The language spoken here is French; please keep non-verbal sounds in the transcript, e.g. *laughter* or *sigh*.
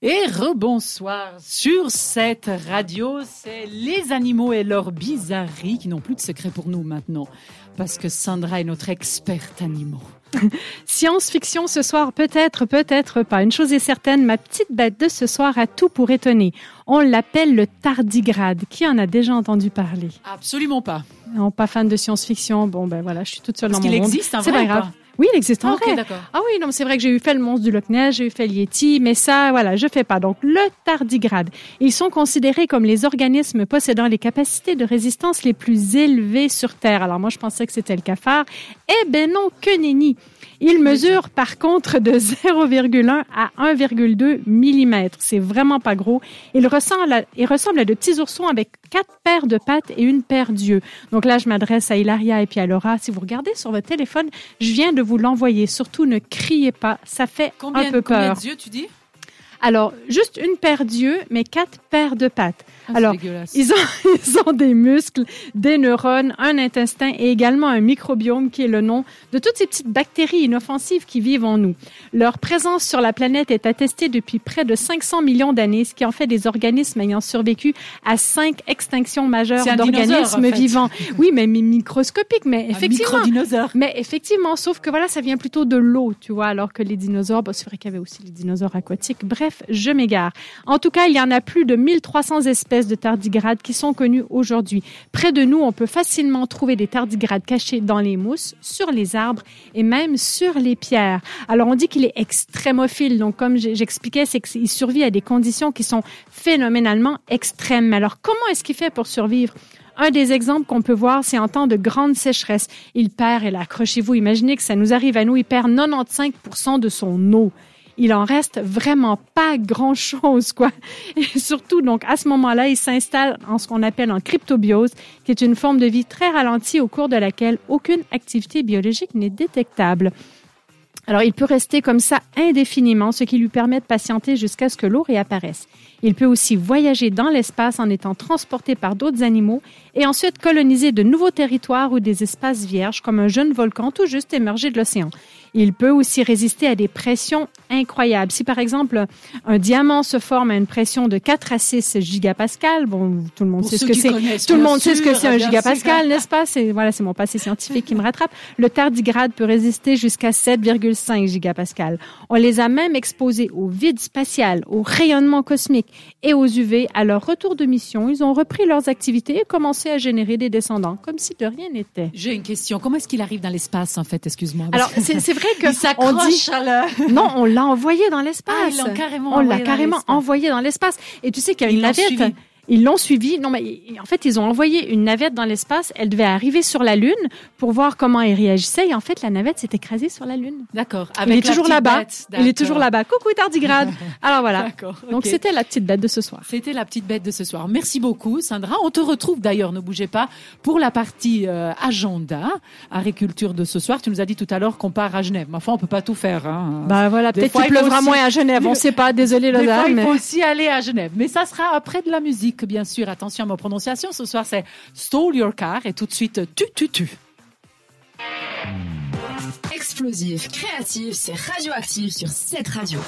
Et rebonsoir sur cette radio, c'est les animaux et leurs bizarreries qui n'ont plus de secret pour nous maintenant, parce que Sandra est notre experte animaux. *laughs* Science-fiction ce soir, peut-être, peut-être pas. Une chose est certaine, ma petite bête de ce soir a tout pour étonner. On l'appelle le tardigrade. Qui en a déjà entendu parler? Absolument pas. Non, pas fan de science-fiction. Bon, ben voilà, je suis toute seule Parce dans mon qu'il monde. existe C'est pas grave. pas? Oui, il existe en Ah, ok, vrai. d'accord. Ah oui, non, c'est vrai que j'ai eu fait le monstre du Loch Ness, j'ai eu fait le Yeti, mais ça, voilà, je fais pas. Donc, le tardigrade. Ils sont considérés comme les organismes possédant les capacités de résistance les plus élevées sur Terre. Alors, moi, je pensais que c'était le cafard. Eh ben non, que nenni. Il mesure, par contre, de *laughs* 0,1 à 1,2 mm. C'est vraiment pas gros. Il ressemble à, il ressemble à de petits oursons avec quatre paires de pattes et une paire d'yeux. Donc là, je m'adresse à Hilaria et puis à Laura. Si vous regardez sur votre téléphone, je viens de vous l'envoyer. Surtout, ne criez pas. Ça fait Combien, un peu combien peur. d'yeux tu dis? Alors, juste une paire d'yeux, mais quatre paires de pattes. Ah, Alors. Ils ont, *laughs* ils ont des muscles, des neurones, un intestin et également un microbiome qui est le nom de toutes ces petites bactéries inoffensives qui vivent en nous. Leur présence sur la planète est attestée depuis près de 500 millions d'années, ce qui en fait des organismes ayant survécu à cinq extinctions majeures un d'organismes en fait. vivants. *laughs* Oui, mais mi- microscopiques, mais Un effectivement. microdinosaure. Mais effectivement, sauf que voilà, ça vient plutôt de l'eau, tu vois, alors que les dinosaures, bah, c'est vrai qu'il y avait aussi les dinosaures aquatiques. Bref, je m'égare. En tout cas, il y en a plus de 1300 espèces de tardigrades qui sont connues aujourd'hui. Près de nous, on peut facilement trouver des tardigrades cachés dans les mousses, sur les arbres et même sur les pierres. Alors, on dit qu'il est extrémophile. Donc, comme j'expliquais, c'est qu'il survit à des conditions qui sont phénoménalement extrêmes. Alors, comment est-ce qu'il fait pour survivre? Un des exemples qu'on peut voir, c'est en temps de grande sécheresse. Il perd, et là, accrochez-vous, imaginez que ça nous arrive à nous, il perd 95% de son eau. Il en reste vraiment pas grand-chose, quoi. Et surtout, donc, à ce moment-là, il s'installe en ce qu'on appelle en cryptobiose, qui est une forme de vie très ralentie au cours de laquelle aucune activité biologique n'est détectable. Alors, il peut rester comme ça indéfiniment, ce qui lui permet de patienter jusqu'à ce que l'eau réapparaisse. Il peut aussi voyager dans l'espace en étant transporté par d'autres animaux et ensuite coloniser de nouveaux territoires ou des espaces vierges comme un jeune volcan tout juste émergé de l'océan. Il peut aussi résister à des pressions incroyables. Si par exemple un diamant se forme à une pression de 4 à 6 gigapascales, bon, tout le monde Pour sait ce que c'est. Tout le monde sait ce que c'est un gigapascal, n'est-ce pas? C'est, voilà, c'est mon passé scientifique qui me rattrape. Le tardigrade peut résister jusqu'à 7,5 gigapascal. On les a même exposés au vide spatial, au rayonnement cosmique et aux UV. À leur retour de mission, ils ont repris leurs activités et commencé à générer des descendants, comme si de rien n'était. J'ai une question. Comment est-ce qu'il arrive dans l'espace, en fait? Excuse-moi. Alors, c'est, c'est vrai que *laughs* il s'accroche à la... *laughs* non, on l'a envoyé dans l'espace. Ah, ils l'ont carrément On l'a dans carrément envoyé dans l'espace. Et tu sais qu'il y a une navette. Ils l'ont suivi. Non, mais en fait, ils ont envoyé une navette dans l'espace. Elle devait arriver sur la Lune pour voir comment elle réagissait. Et en fait, la navette s'est écrasée sur la Lune. D'accord. Il est toujours là-bas. Il est toujours là-bas. Coucou tardigrade. *laughs* Alors voilà. D'accord. Donc c'était la petite bête de ce soir. C'était la petite bête de ce soir. Merci beaucoup, Sandra. On te retrouve d'ailleurs, ne bougez pas, pour la partie euh, agenda, agriculture de ce soir. Tu nous as dit tout à l'heure qu'on part à Genève. Mais enfin, on peut pas tout faire. Hein. Bah voilà, peut-être qu'il il pleuvra aussi- moins à Genève. On *laughs* sait pas. Désolé, Lausanne. il mais- faut aussi aller à Genève. Mais ça sera après de la bien sûr. Attention à ma prononciation. Ce soir, c'est Stole Your Car et tout de suite, tu, tu, tu. Explosif, créatif, c'est radioactif sur cette radio.